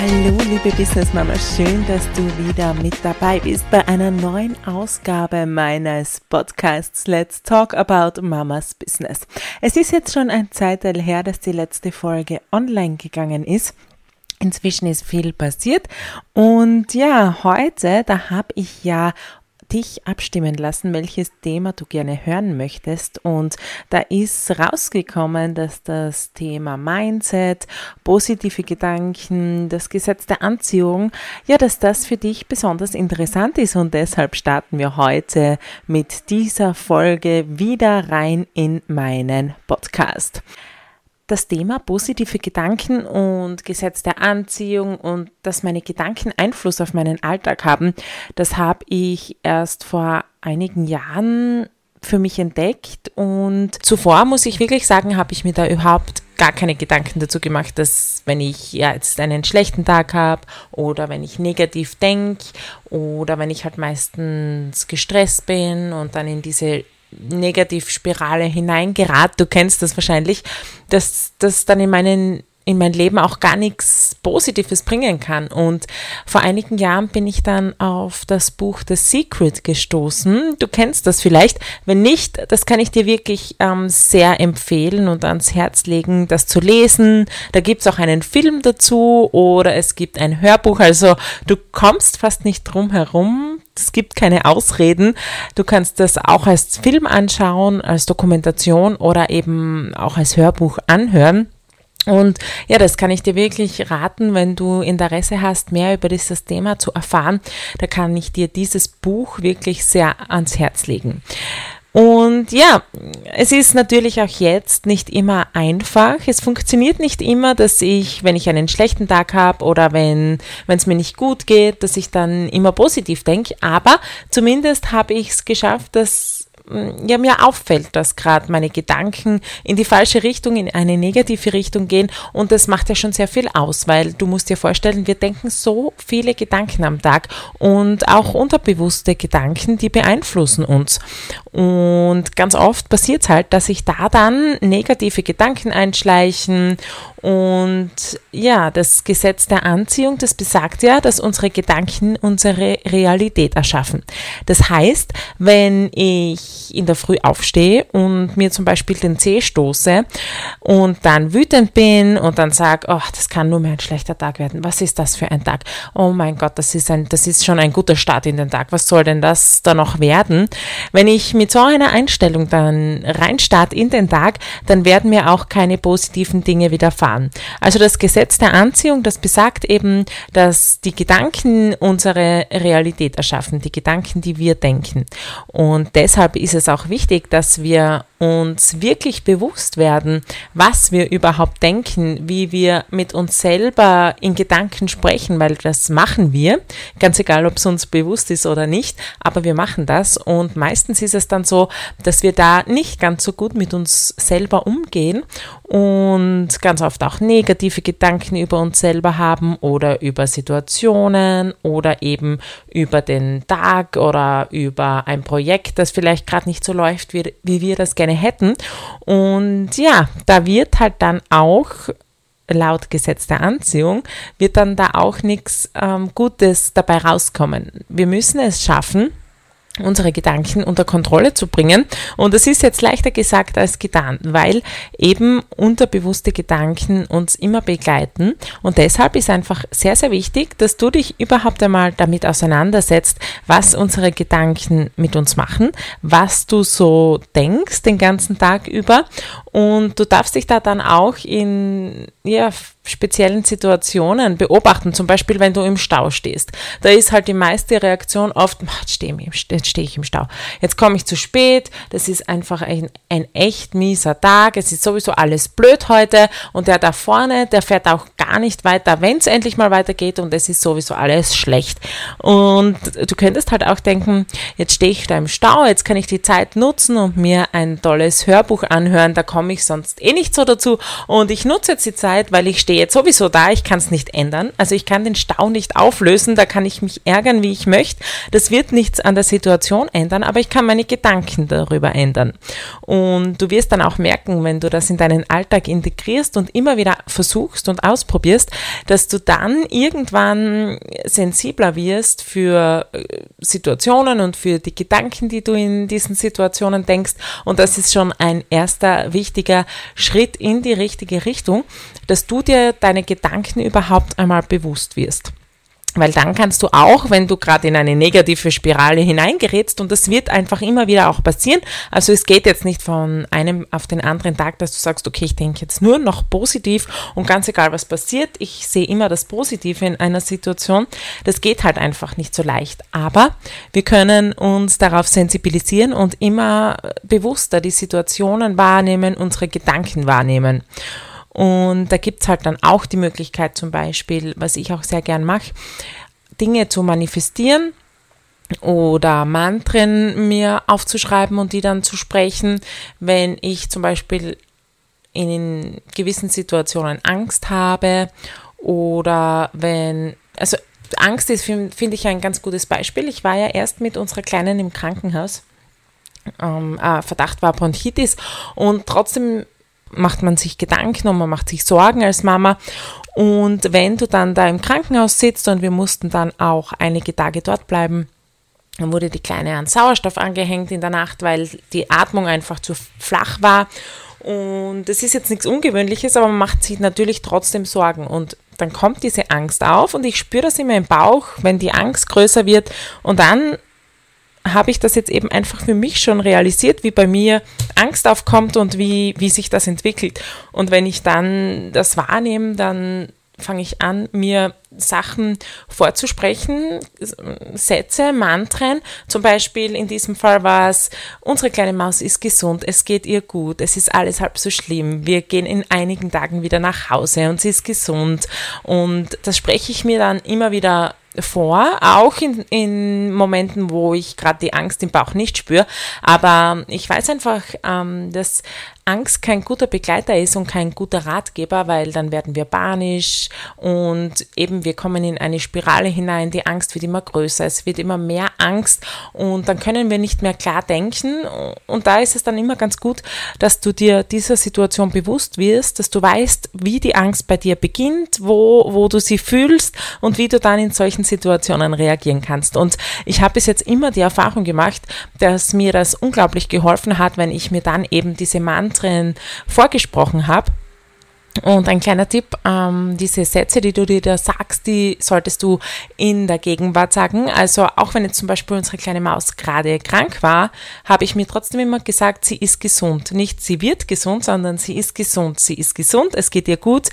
Hallo, liebe Business Mama, schön, dass du wieder mit dabei bist bei einer neuen Ausgabe meines Podcasts Let's Talk About Mamas Business. Es ist jetzt schon ein Zeitteil her, dass die letzte Folge online gegangen ist. Inzwischen ist viel passiert und ja, heute, da habe ich ja dich abstimmen lassen, welches Thema du gerne hören möchtest. Und da ist rausgekommen, dass das Thema Mindset, positive Gedanken, das Gesetz der Anziehung, ja, dass das für dich besonders interessant ist. Und deshalb starten wir heute mit dieser Folge wieder rein in meinen Podcast das Thema positive Gedanken und Gesetz der Anziehung und dass meine Gedanken Einfluss auf meinen Alltag haben, das habe ich erst vor einigen Jahren für mich entdeckt. Und zuvor muss ich wirklich sagen, habe ich mir da überhaupt gar keine Gedanken dazu gemacht, dass wenn ich ja jetzt einen schlechten Tag habe oder wenn ich negativ denke oder wenn ich halt meistens gestresst bin und dann in diese Negativspirale hineingerat, du kennst das wahrscheinlich, dass das dann in meinen in mein Leben auch gar nichts Positives bringen kann. Und vor einigen Jahren bin ich dann auf das Buch The Secret gestoßen. Du kennst das vielleicht. Wenn nicht, das kann ich dir wirklich ähm, sehr empfehlen und ans Herz legen, das zu lesen. Da gibt es auch einen Film dazu oder es gibt ein Hörbuch. Also du kommst fast nicht drum herum, es gibt keine Ausreden. Du kannst das auch als Film anschauen, als Dokumentation oder eben auch als Hörbuch anhören. Und ja, das kann ich dir wirklich raten, wenn du Interesse hast, mehr über dieses Thema zu erfahren. Da kann ich dir dieses Buch wirklich sehr ans Herz legen. Und ja, es ist natürlich auch jetzt nicht immer einfach. Es funktioniert nicht immer, dass ich, wenn ich einen schlechten Tag habe oder wenn es mir nicht gut geht, dass ich dann immer positiv denke. Aber zumindest habe ich es geschafft, dass ja, mir auffällt, dass gerade meine Gedanken in die falsche Richtung, in eine negative Richtung gehen und das macht ja schon sehr viel aus, weil du musst dir vorstellen, wir denken so viele Gedanken am Tag und auch unterbewusste Gedanken, die beeinflussen uns. Und ganz oft passiert es halt, dass sich da dann negative Gedanken einschleichen und ja, das Gesetz der Anziehung, das besagt ja, dass unsere Gedanken unsere Realität erschaffen. Das heißt, wenn ich in der Früh aufstehe und mir zum Beispiel den Zeh stoße und dann wütend bin und dann sage, oh, das kann nur mehr ein schlechter Tag werden. Was ist das für ein Tag? Oh mein Gott, das ist ein, das ist schon ein guter Start in den Tag. Was soll denn das da noch werden? Wenn ich mit so einer Einstellung dann reinstarte in den Tag, dann werden mir auch keine positiven Dinge widerfahren erfahren. Also das Gesetz der Anziehung, das besagt eben, dass die Gedanken unsere Realität erschaffen, die Gedanken, die wir denken. Und deshalb ist es auch wichtig, dass wir uns wirklich bewusst werden, was wir überhaupt denken, wie wir mit uns selber in Gedanken sprechen, weil das machen wir, ganz egal, ob es uns bewusst ist oder nicht, aber wir machen das und meistens ist es dann so, dass wir da nicht ganz so gut mit uns selber umgehen und ganz oft auch negative Gedanken über uns selber haben oder über Situationen oder eben über den Tag oder über ein Projekt, das vielleicht gerade nicht so läuft, wie, wie wir das gerne hätten. Und ja, da wird halt dann auch laut Gesetz der Anziehung, wird dann da auch nichts ähm, Gutes dabei rauskommen. Wir müssen es schaffen, unsere Gedanken unter Kontrolle zu bringen. Und das ist jetzt leichter gesagt als getan, weil eben unterbewusste Gedanken uns immer begleiten. Und deshalb ist einfach sehr, sehr wichtig, dass du dich überhaupt einmal damit auseinandersetzt, was unsere Gedanken mit uns machen, was du so denkst den ganzen Tag über. Und du darfst dich da dann auch in, ja, speziellen Situationen beobachten, zum Beispiel wenn du im Stau stehst. Da ist halt die meiste Reaktion oft, jetzt stehe steh ich im Stau, jetzt komme ich zu spät, das ist einfach ein, ein echt mieser Tag, es ist sowieso alles blöd heute. Und der da vorne, der fährt auch gar nicht weiter, wenn es endlich mal weitergeht. Und es ist sowieso alles schlecht. Und du könntest halt auch denken, jetzt stehe ich da im Stau, jetzt kann ich die Zeit nutzen und mir ein tolles Hörbuch anhören, da komme ich sonst eh nicht so dazu. Und ich nutze jetzt die Zeit, weil ich stehe jetzt sowieso da, ich kann es nicht ändern. Also ich kann den Stau nicht auflösen, da kann ich mich ärgern, wie ich möchte. Das wird nichts an der Situation ändern, aber ich kann meine Gedanken darüber ändern. Und du wirst dann auch merken, wenn du das in deinen Alltag integrierst und immer wieder versuchst und ausprobierst, dass du dann irgendwann sensibler wirst für äh, Situationen und für die Gedanken, die du in diesen Situationen denkst. Und das ist schon ein erster wichtiger Schritt in die richtige Richtung, dass du dir deine Gedanken überhaupt einmal bewusst wirst. Weil dann kannst du auch, wenn du gerade in eine negative Spirale hineingerätst, und das wird einfach immer wieder auch passieren, also es geht jetzt nicht von einem auf den anderen Tag, dass du sagst, okay, ich denke jetzt nur noch positiv und ganz egal, was passiert, ich sehe immer das Positive in einer Situation. Das geht halt einfach nicht so leicht. Aber wir können uns darauf sensibilisieren und immer bewusster die Situationen wahrnehmen, unsere Gedanken wahrnehmen. Und da gibt es halt dann auch die Möglichkeit zum Beispiel, was ich auch sehr gern mache, Dinge zu manifestieren oder Mantren mir aufzuschreiben und die dann zu sprechen, wenn ich zum Beispiel in gewissen Situationen Angst habe oder wenn, also Angst ist, finde ich, ein ganz gutes Beispiel. Ich war ja erst mit unserer Kleinen im Krankenhaus. Ähm, äh, Verdacht war Bronchitis und trotzdem macht man sich Gedanken und man macht sich Sorgen als Mama. Und wenn du dann da im Krankenhaus sitzt und wir mussten dann auch einige Tage dort bleiben, dann wurde die Kleine an Sauerstoff angehängt in der Nacht, weil die Atmung einfach zu flach war. Und es ist jetzt nichts Ungewöhnliches, aber man macht sich natürlich trotzdem Sorgen. Und dann kommt diese Angst auf und ich spüre das immer im Bauch, wenn die Angst größer wird. Und dann habe ich das jetzt eben einfach für mich schon realisiert, wie bei mir Angst aufkommt und wie, wie sich das entwickelt. Und wenn ich dann das wahrnehme, dann fange ich an, mir Sachen vorzusprechen, Sätze, Mantren. Zum Beispiel in diesem Fall war es, unsere kleine Maus ist gesund, es geht ihr gut, es ist alles halb so schlimm. Wir gehen in einigen Tagen wieder nach Hause und sie ist gesund. Und das spreche ich mir dann immer wieder vor, auch in, in Momenten, wo ich gerade die Angst im Bauch nicht spüre. Aber ich weiß einfach, ähm, dass Angst kein guter Begleiter ist und kein guter Ratgeber, weil dann werden wir panisch und eben wir kommen in eine Spirale hinein, die Angst wird immer größer, es wird immer mehr Angst und dann können wir nicht mehr klar denken und da ist es dann immer ganz gut, dass du dir dieser Situation bewusst wirst, dass du weißt, wie die Angst bei dir beginnt, wo, wo du sie fühlst und wie du dann in solchen Situationen reagieren kannst. Und ich habe bis jetzt immer die Erfahrung gemacht, dass mir das unglaublich geholfen hat, wenn ich mir dann eben diese Mantra Zentren vorgesprochen habe. Und ein kleiner Tipp, ähm, diese Sätze, die du dir da sagst, die solltest du in der Gegenwart sagen. Also auch wenn jetzt zum Beispiel unsere kleine Maus gerade krank war, habe ich mir trotzdem immer gesagt, sie ist gesund. Nicht sie wird gesund, sondern sie ist gesund. Sie ist gesund, es geht ihr gut,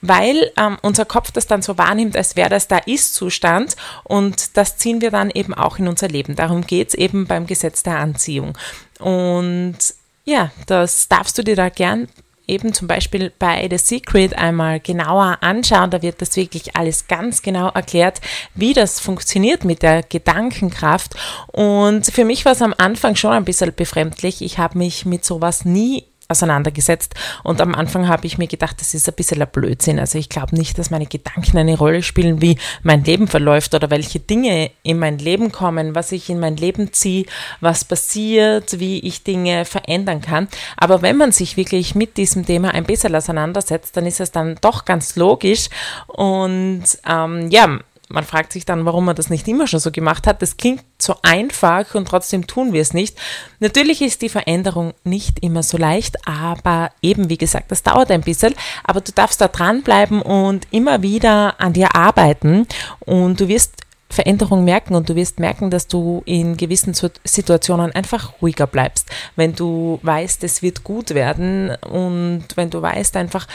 weil ähm, unser Kopf das dann so wahrnimmt, als wäre das der Ist-Zustand und das ziehen wir dann eben auch in unser Leben. Darum geht es eben beim Gesetz der Anziehung. Und ja, das darfst du dir da gern eben zum Beispiel bei The Secret einmal genauer anschauen. Da wird das wirklich alles ganz genau erklärt, wie das funktioniert mit der Gedankenkraft. Und für mich war es am Anfang schon ein bisschen befremdlich. Ich habe mich mit sowas nie auseinandergesetzt. Und am Anfang habe ich mir gedacht, das ist ein bisschen ein Blödsinn. Also ich glaube nicht, dass meine Gedanken eine Rolle spielen, wie mein Leben verläuft oder welche Dinge in mein Leben kommen, was ich in mein Leben ziehe, was passiert, wie ich Dinge verändern kann. Aber wenn man sich wirklich mit diesem Thema ein bisschen auseinandersetzt, dann ist es dann doch ganz logisch. Und ähm, ja, man fragt sich dann, warum man das nicht immer schon so gemacht hat. Das klingt so einfach und trotzdem tun wir es nicht. Natürlich ist die Veränderung nicht immer so leicht, aber eben, wie gesagt, das dauert ein bisschen. Aber du darfst da dranbleiben und immer wieder an dir arbeiten und du wirst Veränderung merken und du wirst merken, dass du in gewissen Situationen einfach ruhiger bleibst. Wenn du weißt, es wird gut werden und wenn du weißt einfach,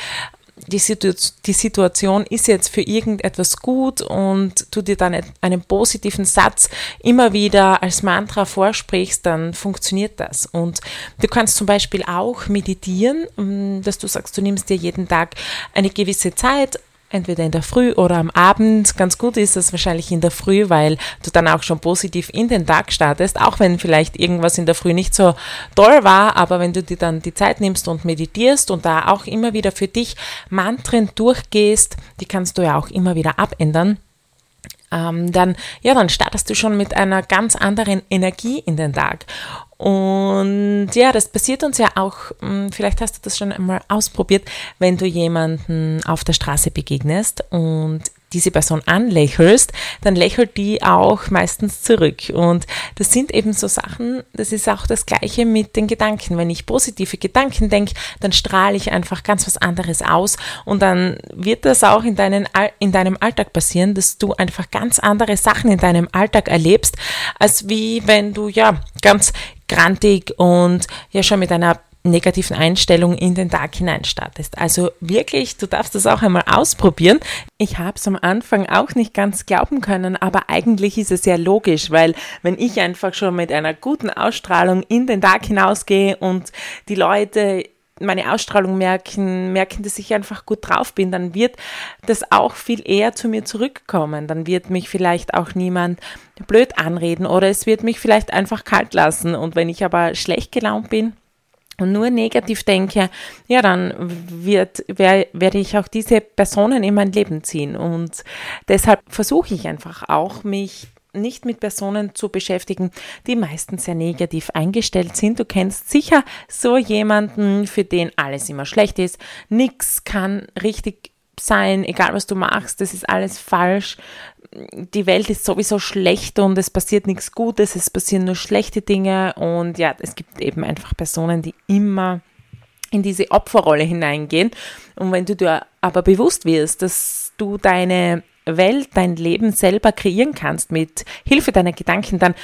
die, Situ die Situation ist jetzt für irgendetwas gut und du dir dann einen positiven Satz immer wieder als Mantra vorsprichst, dann funktioniert das. Und du kannst zum Beispiel auch meditieren, mm, dass du sagst, du nimmst dir jeden Tag eine gewisse Zeit, entweder in der Früh oder am Abend. Ganz gut ist es wahrscheinlich in der Früh, weil du dann auch schon positiv in den Tag startest, auch wenn vielleicht irgendwas in der Früh nicht so toll war, aber wenn du dir dann die Zeit nimmst und meditierst und da auch immer wieder für dich Mantren durchgehst, die kannst du ja auch immer wieder abändern. Ähm, dann, ja, dann startest du schon mit einer ganz anderen Energie in den Tag. Und ja, das passiert uns ja auch, hm, vielleicht hast du das schon einmal ausprobiert, wenn du jemanden auf der Straße begegnest und diese Person anlächelst, dann lächelt die auch meistens zurück. Und das sind eben so Sachen, das ist auch das Gleiche mit den Gedanken. Wenn ich positive Gedanken denke, dann strahle ich einfach ganz was anderes aus und dann wird das auch in, deinen, in deinem Alltag passieren, dass du einfach ganz andere Sachen in deinem Alltag erlebst, als wie wenn du ja ganz grantig und ja schon mit einer negativen Einstellung in den Tag hinein startest. Also wirklich, du darfst das auch einmal ausprobieren. Ich habe es am Anfang auch nicht ganz glauben können, aber eigentlich ist es sehr logisch, weil wenn ich einfach schon mit einer guten Ausstrahlung in den Tag hinausgehe und die Leute meine Ausstrahlung merken, merken, dass ich einfach gut drauf bin, dann wird das auch viel eher zu mir zurückkommen. Dann wird mich vielleicht auch niemand blöd anreden oder es wird mich vielleicht einfach kalt lassen. Und wenn ich aber schlecht gelaunt bin, und nur negativ denke, ja, dann wird, wer, werde ich auch diese Personen in mein Leben ziehen. Und deshalb versuche ich einfach auch, mich nicht mit Personen zu beschäftigen, die meistens sehr negativ eingestellt sind. Du kennst sicher so jemanden, für den alles immer schlecht ist. Nichts kann richtig sein, egal was du machst, das ist alles falsch die Welt ist sowieso schlecht und es passiert nichts Gutes, es passieren nur schlechte Dinge und ja, es gibt eben einfach Personen, die immer in diese Opferrolle hineingehen. Und wenn du dir aber bewusst wirst, dass du deine Welt, dein Leben selber kreieren kannst mit Hilfe deiner Gedanken, dann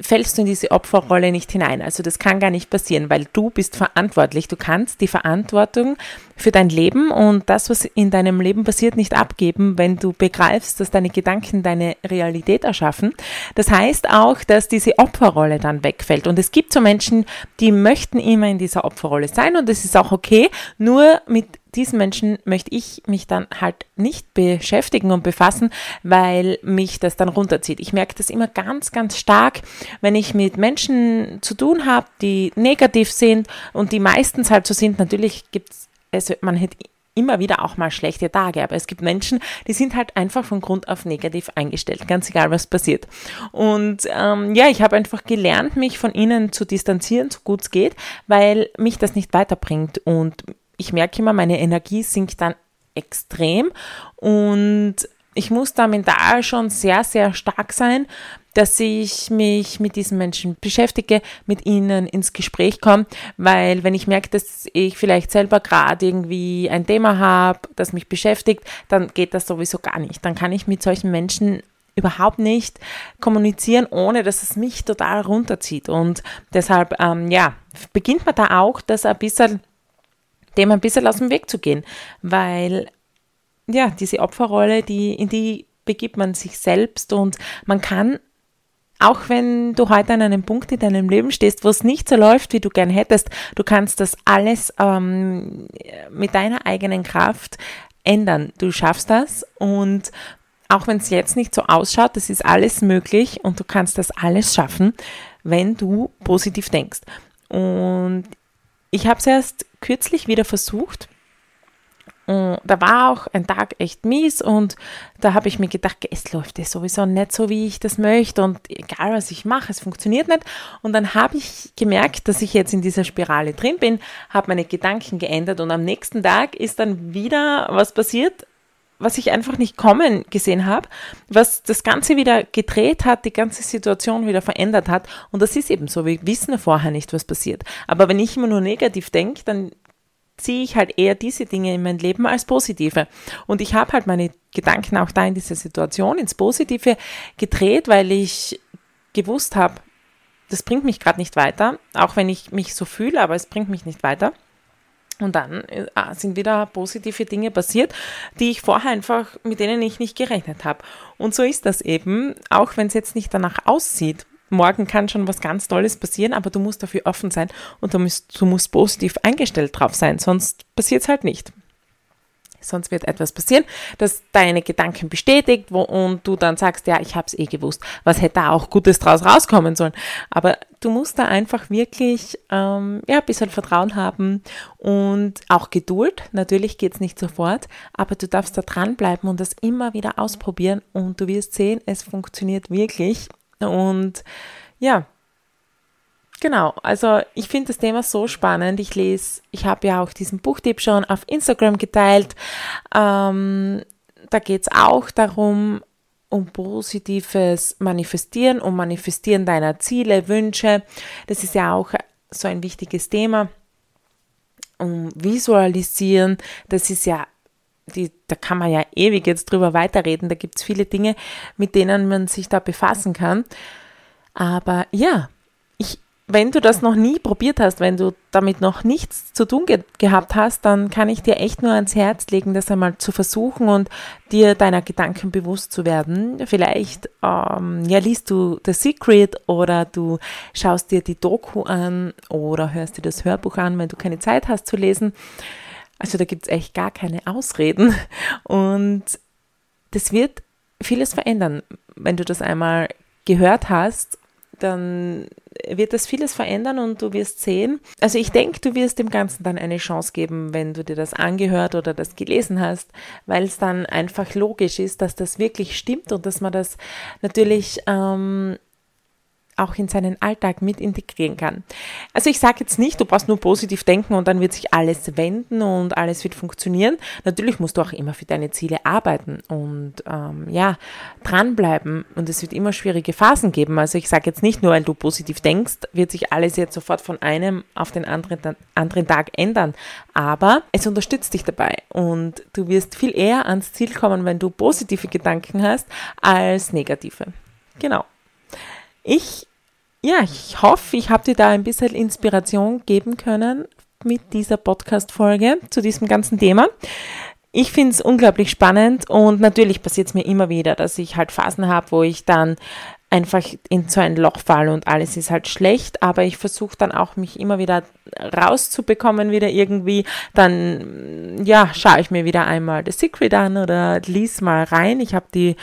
fällst du in diese Opferrolle nicht hinein. Also das kann gar nicht passieren, weil du bist verantwortlich. Du kannst die Verantwortung für dein Leben und das, was in deinem Leben passiert, nicht abgeben, wenn du begreifst, dass deine Gedanken deine Realität erschaffen. Das heißt auch, dass diese Opferrolle dann wegfällt. Und es gibt so Menschen, die möchten immer in dieser Opferrolle sein und das ist auch okay. Nur mit diesen Menschen möchte ich mich dann halt nicht beschäftigen und befassen, weil mich das dann runterzieht. Ich merke das immer ganz, ganz stark, wenn ich mit Menschen zu tun habe, die negativ sind und die meistens halt so sind. Natürlich gibt es, man hätte immer wieder auch mal schlechte Tage, aber es gibt Menschen, die sind halt einfach von Grund auf negativ eingestellt, ganz egal was passiert. Und ähm, ja, ich habe einfach gelernt, mich von ihnen zu distanzieren, so gut es geht, weil mich das nicht weiterbringt und ich merke immer, meine Energie sinkt dann extrem und ich muss da mental schon sehr, sehr stark sein, dass ich mich mit diesen Menschen beschäftige, mit ihnen ins Gespräch komme, weil wenn ich merke, dass ich vielleicht selber gerade irgendwie ein Thema habe, das mich beschäftigt, dann geht das sowieso gar nicht. Dann kann ich mit solchen Menschen überhaupt nicht kommunizieren, ohne dass es mich total runterzieht. Und deshalb, ähm, ja, beginnt man da auch, das ein bisschen dem ein bisschen aus dem Weg zu gehen, weil ja, diese Opferrolle, die, in die begibt man sich selbst und man kann auch wenn du heute an einem Punkt in deinem Leben stehst, wo es nicht so läuft, wie du gern hättest, du kannst das alles ähm, mit deiner eigenen Kraft ändern. Du schaffst das und auch wenn es jetzt nicht so ausschaut, das ist alles möglich und du kannst das alles schaffen, wenn du positiv denkst. Und ich habe es erst kürzlich wieder versucht. Da war auch ein Tag echt mies und da habe ich mir gedacht, es läuft ja sowieso nicht so, wie ich das möchte und egal was ich mache, es funktioniert nicht. Und dann habe ich gemerkt, dass ich jetzt in dieser Spirale drin bin, habe meine Gedanken geändert und am nächsten Tag ist dann wieder was passiert, was ich einfach nicht kommen gesehen habe, was das Ganze wieder gedreht hat, die ganze Situation wieder verändert hat. Und das ist eben so, wir wissen vorher nicht, was passiert. Aber wenn ich immer nur negativ denke, dann ziehe ich halt eher diese Dinge in mein Leben als positive. Und ich habe halt meine Gedanken auch da in dieser Situation ins Positive gedreht, weil ich gewusst habe, das bringt mich gerade nicht weiter, auch wenn ich mich so fühle, aber es bringt mich nicht weiter. Und dann äh, sind wieder positive Dinge passiert, die ich vorher einfach, mit denen ich nicht gerechnet habe. Und so ist das eben, auch wenn es jetzt nicht danach aussieht. Morgen kann schon was ganz Tolles passieren, aber du musst dafür offen sein und du musst, du musst positiv eingestellt drauf sein, sonst passiert es halt nicht. Sonst wird etwas passieren, das deine Gedanken bestätigt wo, und du dann sagst, ja, ich habe es eh gewusst. Was hätte da auch Gutes draus rauskommen sollen? Aber du musst da einfach wirklich ähm, ja, ein bisschen Vertrauen haben und auch Geduld. Natürlich geht es nicht sofort, aber du darfst da dranbleiben und das immer wieder ausprobieren und du wirst sehen, es funktioniert wirklich. Und ja, Genau, also ich finde das Thema so spannend. Ich lese, ich habe ja auch diesen Buchtipp schon auf Instagram geteilt. Ähm, da geht es auch darum, um positives Manifestieren, um Manifestieren deiner Ziele, Wünsche. Das ist ja auch so ein wichtiges Thema. Um Visualisieren, das ist ja, die, da kann man ja ewig jetzt drüber weiterreden. Da gibt es viele Dinge, mit denen man sich da befassen kann. Aber ja, wenn du das noch nie probiert hast, wenn du damit noch nichts zu tun ge gehabt hast, dann kann ich dir echt nur ans Herz legen, das einmal zu versuchen und dir deiner Gedanken bewusst zu werden. Vielleicht ähm, ja, liest du The Secret oder du schaust dir die Doku an oder hörst dir das Hörbuch an, wenn du keine Zeit hast zu lesen. Also da gibt es echt gar keine Ausreden. Und das wird vieles verändern, wenn du das einmal gehört hast dann wird das vieles verändern und du wirst sehen. Also ich denke, du wirst dem Ganzen dann eine Chance geben, wenn du dir das angehört oder das gelesen hast, weil es dann einfach logisch ist, dass das wirklich stimmt und dass man das natürlich ähm, auch in seinen Alltag mit integrieren kann. Also ich sage jetzt nicht, du brauchst nur positiv denken und dann wird sich alles wenden und alles wird funktionieren. Natürlich musst du auch immer für deine Ziele arbeiten und ähm, ja, dranbleiben und es wird immer schwierige Phasen geben. Also ich sage jetzt nicht nur, weil du positiv denkst, wird sich alles jetzt sofort von einem auf den anderen, anderen Tag ändern, aber es unterstützt dich dabei und du wirst viel eher ans Ziel kommen, wenn du positive Gedanken hast, als negative. Genau. Ich ja, ich hoffe, ich habe dir da ein bisschen Inspiration geben können mit dieser Podcast-Folge zu diesem ganzen Thema. Ich finde es unglaublich spannend und natürlich passiert es mir immer wieder, dass ich halt Phasen habe, wo ich dann einfach in so ein Loch falle und alles ist halt schlecht, aber ich versuche dann auch mich immer wieder rauszubekommen wieder irgendwie, dann ja, schaue ich mir wieder einmal The Secret an oder lies mal rein. Ich habe die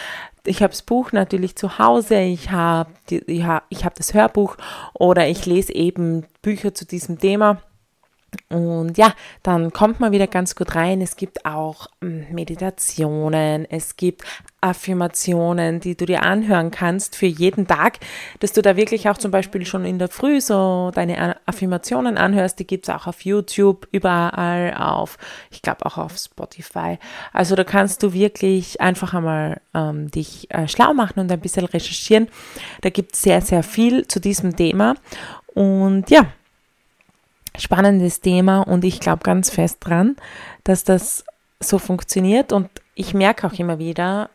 ich habe das Buch natürlich zu Hause, ich habe ich hab, ich hab das Hörbuch oder ich lese eben Bücher zu diesem Thema. Und ja, dann kommt man wieder ganz gut rein. Es gibt auch hm, Meditationen, es gibt Affirmationen, die du dir anhören kannst für jeden Tag, dass du da wirklich auch zum Beispiel schon in der Früh so deine Affirmationen anhörst. Die gibt es auch auf YouTube, überall auf, ich glaube auch auf Spotify. Also da kannst du wirklich einfach einmal ähm, dich äh, schlau machen und ein bisschen recherchieren. Da gibt es sehr, sehr viel zu diesem Thema. Und ja, spannendes Thema und ich glaube ganz fest dran, dass das so funktioniert. Und ich merke auch immer wieder,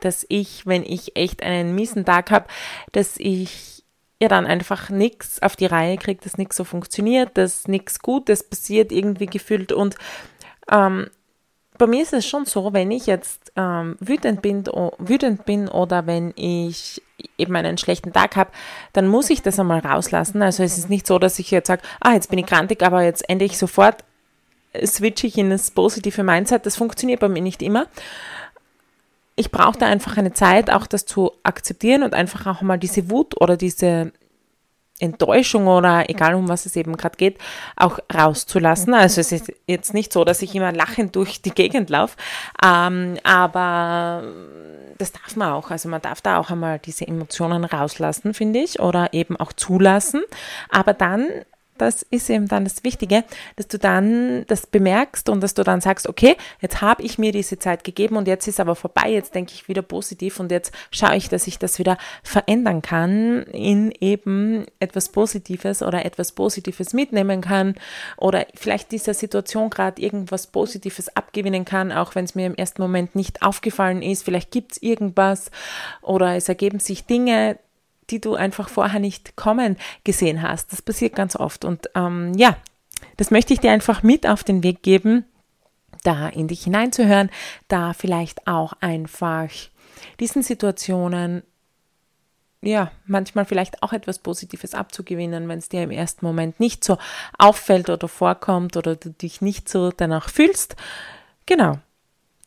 dass ich, wenn ich echt einen miesen Tag habe, dass ich ja dann einfach nichts auf die Reihe kriege, dass nichts so funktioniert, dass nichts Gutes passiert irgendwie gefühlt. Und ähm, bei mir ist es schon so, wenn ich jetzt ähm, wütend, bin, wütend bin oder wenn ich eben einen schlechten Tag habe, dann muss ich das einmal rauslassen. Also es ist nicht so, dass ich jetzt sage, ah, jetzt bin ich krantig, aber jetzt ende ich sofort, switche ich in das positive Mindset. Das funktioniert bei mir nicht immer. Ich brauche da einfach eine Zeit, auch das zu akzeptieren und einfach auch mal diese Wut oder diese Enttäuschung oder egal um was es eben gerade geht, auch rauszulassen. Also es ist jetzt nicht so, dass ich immer lachend durch die Gegend laufe, ähm, aber das darf man auch. Also man darf da auch einmal diese Emotionen rauslassen, finde ich, oder eben auch zulassen. Aber dann das ist eben dann das Wichtige, dass du dann das bemerkst und dass du dann sagst, okay, jetzt habe ich mir diese Zeit gegeben und jetzt ist aber vorbei, jetzt denke ich wieder positiv und jetzt schaue ich, dass ich das wieder verändern kann in eben etwas Positives oder etwas Positives mitnehmen kann oder vielleicht dieser Situation gerade irgendwas Positives abgewinnen kann, auch wenn es mir im ersten Moment nicht aufgefallen ist. Vielleicht gibt es irgendwas oder es ergeben sich Dinge, die du einfach vorher nicht kommen gesehen hast. Das passiert ganz oft. Und ähm, ja, das möchte ich dir einfach mit auf den Weg geben, da in dich hineinzuhören, da vielleicht auch einfach diesen Situationen ja, manchmal vielleicht auch etwas Positives abzugewinnen, wenn es dir im ersten Moment nicht so auffällt oder vorkommt oder du dich nicht so danach fühlst. genau.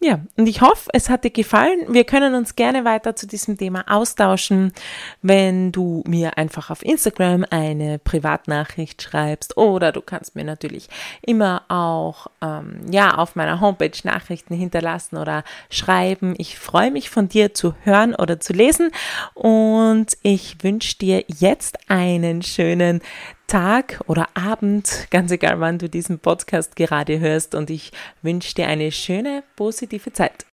Ja, und ich hoffe, es hat dir gefallen. Wir können uns gerne weiter zu diesem Thema austauschen, wenn du mir einfach auf Instagram eine Privatnachricht schreibst oder du kannst mir natürlich immer auch ähm, ja auf meiner Homepage Nachrichten hinterlassen oder schreiben. Ich freue mich von dir zu hören oder zu lesen und ich wünsche dir jetzt einen schönen Tag oder Abend, ganz egal wann du diesen Podcast gerade hörst und ich wünsche dir eine schöne, positive Zeit.